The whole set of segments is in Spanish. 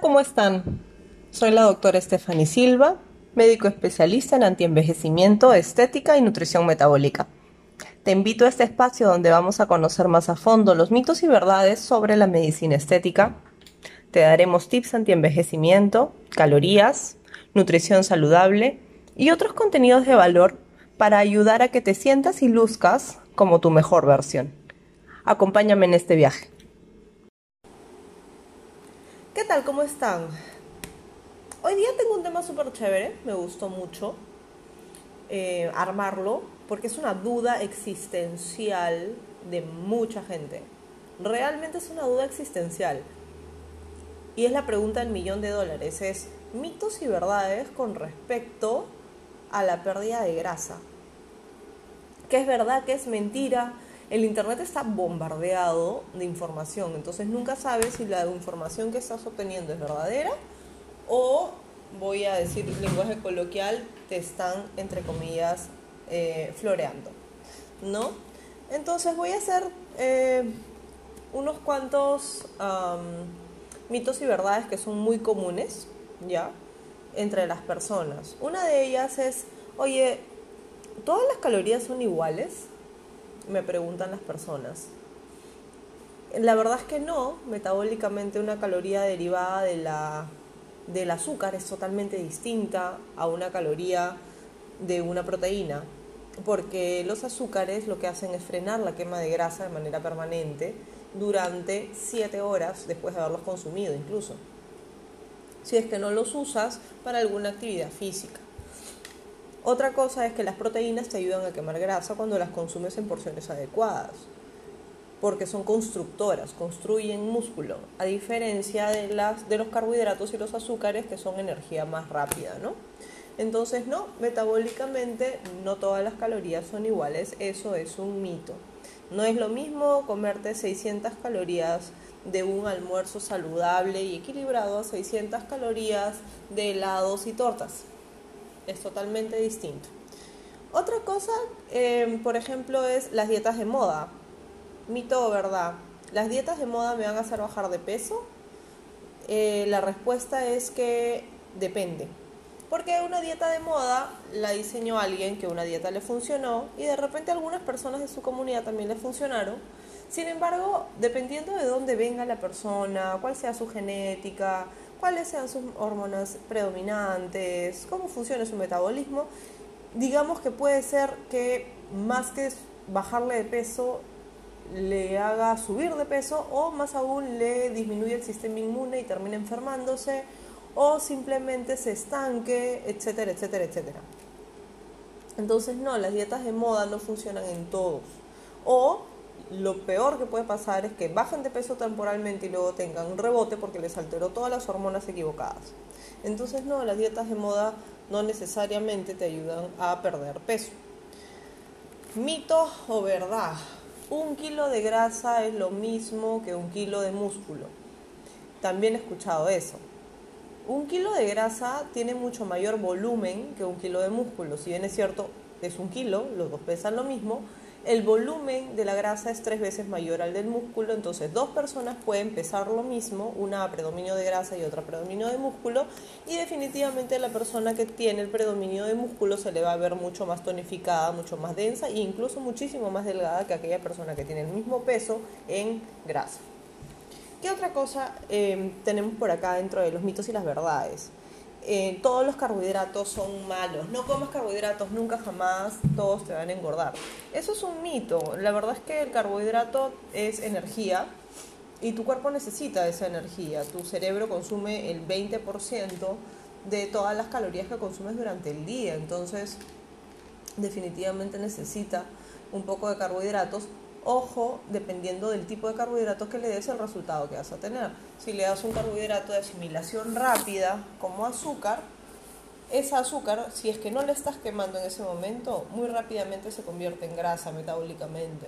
¿cómo están? Soy la doctora Stephanie Silva, médico especialista en antienvejecimiento, estética y nutrición metabólica. Te invito a este espacio donde vamos a conocer más a fondo los mitos y verdades sobre la medicina estética. Te daremos tips antienvejecimiento, calorías, nutrición saludable y otros contenidos de valor para ayudar a que te sientas y luzcas como tu mejor versión. Acompáñame en este viaje. ¿Qué tal? ¿Cómo están? Hoy día tengo un tema súper chévere, me gustó mucho eh, armarlo, porque es una duda existencial de mucha gente. Realmente es una duda existencial. Y es la pregunta del millón de dólares, es mitos y verdades con respecto a la pérdida de grasa. ¿Qué es verdad? ¿Qué es mentira? El Internet está bombardeado de información, entonces nunca sabes si la información que estás obteniendo es verdadera o, voy a decir lenguaje coloquial, te están, entre comillas, eh, floreando, ¿no? Entonces voy a hacer eh, unos cuantos mitos y verdades que son muy comunes, ¿ya? Entre las personas. Una de ellas es, oye, ¿todas las calorías son iguales? Me preguntan las personas. La verdad es que no, metabólicamente una caloría derivada de la, del azúcar es totalmente distinta a una caloría de una proteína, porque los azúcares lo que hacen es frenar la quema de grasa de manera permanente durante 7 horas después de haberlos consumido incluso, si es que no los usas para alguna actividad física. Otra cosa es que las proteínas te ayudan a quemar grasa cuando las consumes en porciones adecuadas, porque son constructoras, construyen músculo, a diferencia de, las, de los carbohidratos y los azúcares que son energía más rápida, ¿no? Entonces, no, metabólicamente no todas las calorías son iguales, eso es un mito. No es lo mismo comerte 600 calorías de un almuerzo saludable y equilibrado a 600 calorías de helados y tortas es totalmente distinto. Otra cosa, em, por ejemplo, es las dietas de moda. Mito verdad. ¿Las dietas de moda me van a hacer bajar de peso? Eh, la respuesta es que depende. Porque una dieta de moda la diseñó alguien que una dieta le funcionó y de repente algunas personas de su comunidad también le funcionaron. Sin embargo, dependiendo de dónde venga la persona, cuál sea su genética, cuáles sean sus hormonas predominantes, cómo funciona su metabolismo, digamos que puede ser que más que bajarle de peso le haga subir de peso o más aún le disminuya el sistema inmune y termine enfermándose o simplemente se estanque, etcétera, etcétera, etcétera. Entonces no, las dietas de moda no funcionan en todos. O lo peor que puede pasar es que bajen de peso temporalmente y luego tengan un rebote porque les alteró todas las hormonas equivocadas. Entonces, no, las dietas de moda no necesariamente te ayudan a perder peso. Mito o verdad. Un kilo de grasa es lo mismo que un kilo de músculo. También he escuchado eso. Un kilo de grasa tiene mucho mayor volumen que un kilo de músculo. Si bien es cierto, es un kilo, los dos pesan lo mismo, el volumen de la grasa es tres veces mayor al del músculo, entonces dos personas pueden pesar lo mismo, una a predominio de grasa y otra a predominio de músculo, y definitivamente la persona que tiene el predominio de músculo se le va a ver mucho más tonificada, mucho más densa e incluso muchísimo más delgada que aquella persona que tiene el mismo peso en grasa. ¿Qué otra cosa eh, tenemos por acá dentro de los mitos y las verdades? Eh, todos los carbohidratos son malos. No comas carbohidratos nunca jamás, todos te van a engordar. Eso es un mito. La verdad es que el carbohidrato es energía y tu cuerpo necesita esa energía. Tu cerebro consume el 20% de todas las calorías que consumes durante el día. Entonces, definitivamente necesita un poco de carbohidratos Ojo, dependiendo del tipo de carbohidratos que le des, el resultado que vas a tener. Si le das un carbohidrato de asimilación rápida, como azúcar, ese azúcar, si es que no le estás quemando en ese momento, muy rápidamente se convierte en grasa metabólicamente.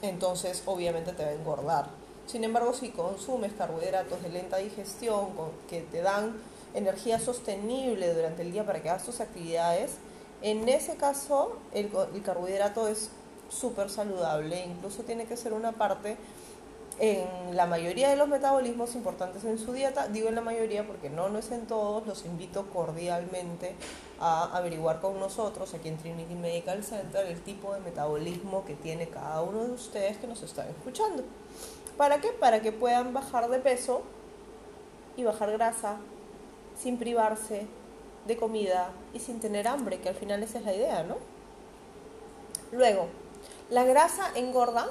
Entonces, obviamente te va a engordar. Sin embargo, si consumes carbohidratos de lenta digestión, que te dan energía sostenible durante el día para que hagas tus actividades, en ese caso el, el carbohidrato es súper saludable, incluso tiene que ser una parte en la mayoría de los metabolismos importantes en su dieta, digo en la mayoría porque no, no es en todos, los invito cordialmente a averiguar con nosotros aquí en Trinity Medical Center el tipo de metabolismo que tiene cada uno de ustedes que nos están escuchando. ¿Para qué? Para que puedan bajar de peso y bajar grasa sin privarse de comida y sin tener hambre, que al final esa es la idea, ¿no? Luego, la grasa engorda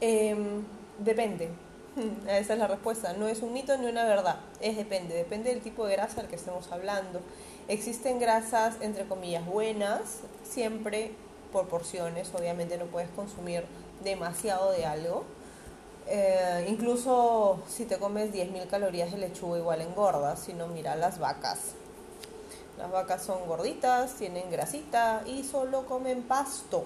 Em, depende. Esa es la respuesta. No es un mito ni una verdad. Es depende. Depende del tipo de grasa del que estemos hablando. Existen grasas, entre comillas, buenas, siempre por porciones. Obviamente no puedes consumir demasiado de algo. Eh, incluso si te comes 10.000 calorías de lechuga igual engordas, si no mira las vacas. Las vacas son gorditas, tienen grasita y solo comen pasto.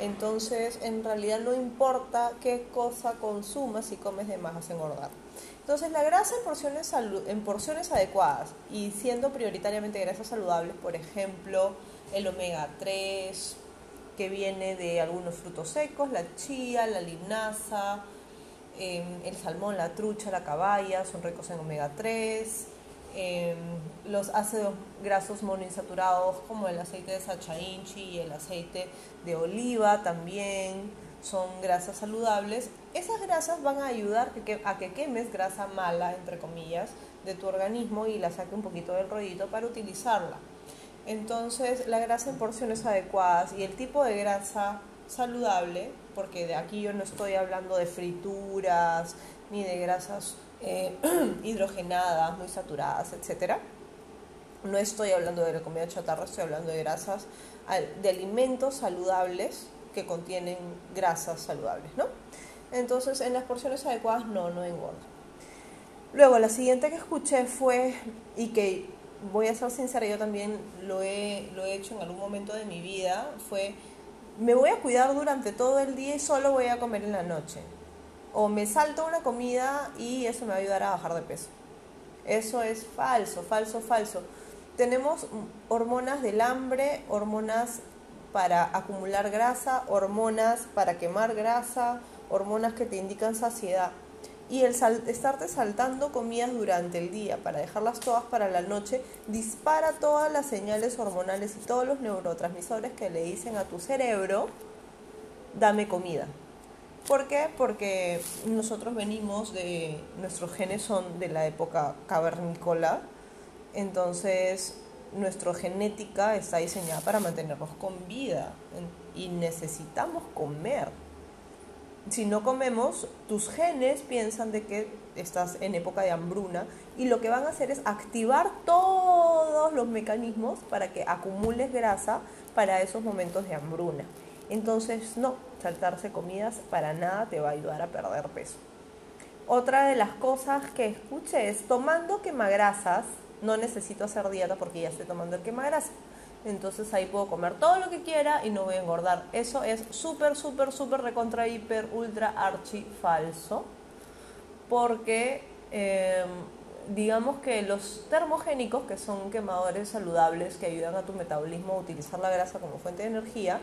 Entonces, en realidad no importa qué cosa consumas, si comes de más vas a engordar. Entonces, la grasa en porciones, en porciones adecuadas y siendo prioritariamente grasas saludables, por ejemplo, el omega 3, que viene de algunos frutos secos, la chía, la linaza, em, el salmón, la trucha, la caballa, son ricos en omega 3 Em, los ácidos grasos monoinsaturados como el aceite de sacha inchi y el aceite de oliva también son grasas saludables. Esas grasas van a ayudar a que quemes grasa mala, entre comillas, de tu organismo y la saque un poquito del rollito para utilizarla. Entonces, la grasa en porciones adecuadas y el tipo de grasa saludable, porque de aquí yo no estoy hablando de frituras ni de grasas eh, hidrogenadas, muy saturadas, etc. No estoy hablando de la comida chatarra, estoy hablando de grasas, de alimentos saludables que contienen grasas saludables, ¿no? Entonces, en las porciones adecuadas, no, no engorda. Luego, la siguiente que escuché fue, y que voy a ser sincera, yo también lo he, lo he hecho en algún momento de mi vida, fue, me voy a cuidar durante todo el día y solo voy a comer en la noche o me salto una comida y eso me va a ayudar a bajar de peso. Eso es falso, falso, falso. Tenemos hormonas del hambre, hormonas para acumular grasa, hormonas para quemar grasa, hormonas que te indican saciedad. Y el estarte saltando comidas durante el día para dejarlas todas para la noche dispara todas las señales hormonales y todos los neurotransmisores que le dicen a tu cerebro, dame comida. ¿Por qué? Porque nosotros venimos de, nuestros genes son de la época cavernícola, entonces nuestra genética está diseñada para mantenernos con vida y necesitamos comer. Si no comemos, tus genes piensan de que estás en época de hambruna y lo que van a hacer es activar todos los mecanismos para que acumules grasa para esos momentos de hambruna. Entonces, no, saltarse comidas para nada te va a ayudar a perder peso. Otra de las cosas que escuché es tomando quemagrasas, no necesito hacer dieta porque ya estoy tomando el quemagrasa. Entonces ahí puedo comer todo lo que quiera y no voy a engordar. Eso es súper, súper, súper recontra, hiper, ultra, archi falso. Porque em, digamos que los termogénicos, que son quemadores saludables que ayudan a tu metabolismo a utilizar la grasa como fuente de energía,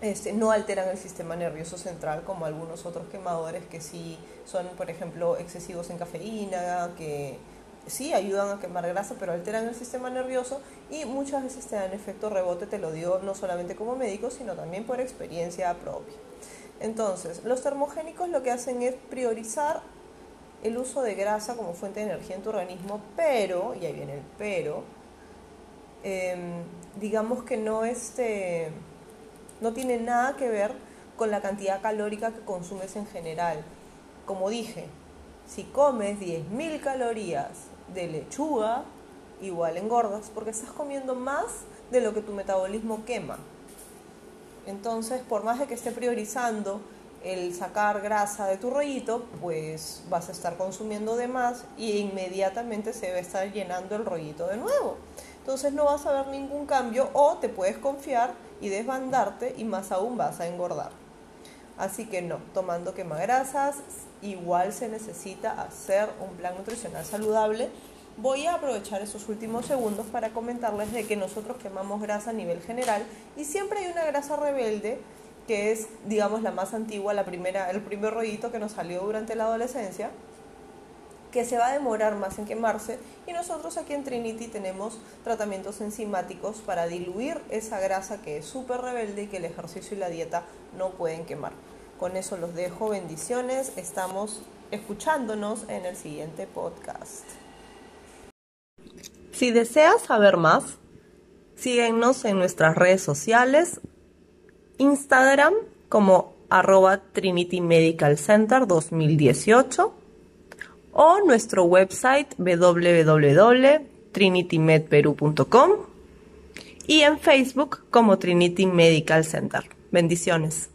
este, no alteran el sistema nervioso central como algunos otros quemadores que sí son, por ejemplo, excesivos en cafeína, que sí ayudan a quemar grasa, pero alteran el sistema nervioso y muchas veces te dan efecto rebote, te lo digo no solamente como médico, sino también por experiencia propia. Entonces, los termogénicos lo que hacen es priorizar el uso de grasa como fuente de energía en tu organismo, pero, y ahí viene el pero, em, digamos que no este no tiene nada que ver con la cantidad calórica que consumes en general. Como dije, si comes 10.000 calorías de lechuga, igual engordas porque estás comiendo más de lo que tu metabolismo quema. Entonces, por más de que esté priorizando el sacar grasa de tu rollito, pues vas a estar consumiendo de más y inmediatamente se va a estar llenando el rollito de nuevo. Entonces no vas a ver ningún cambio o te puedes confiar y desbandarte y más aún vas a engordar. Así que no, tomando quemagrasas, igual se necesita hacer un plan nutricional saludable. Voy a aprovechar esos últimos segundos para comentarles de que nosotros quemamos grasa a nivel general y siempre hay una grasa rebelde que es, digamos, la más antigua, la primera, el primer rollito que nos salió durante la adolescencia, que se va a demorar más en quemarse y nosotros aquí en Trinity tenemos tratamientos enzimáticos para diluir esa grasa que es súper rebelde y que el ejercicio y la dieta no pueden quemar. Con eso los dejo, bendiciones, estamos escuchándonos en el siguiente podcast. Si deseas saber más, síguenos en nuestras redes sociales, Instagram como arroba Trinity Medical Center 2018 o nuestro website www.trinitymedperu.com y en Facebook como Trinity Medical Center. Bendiciones.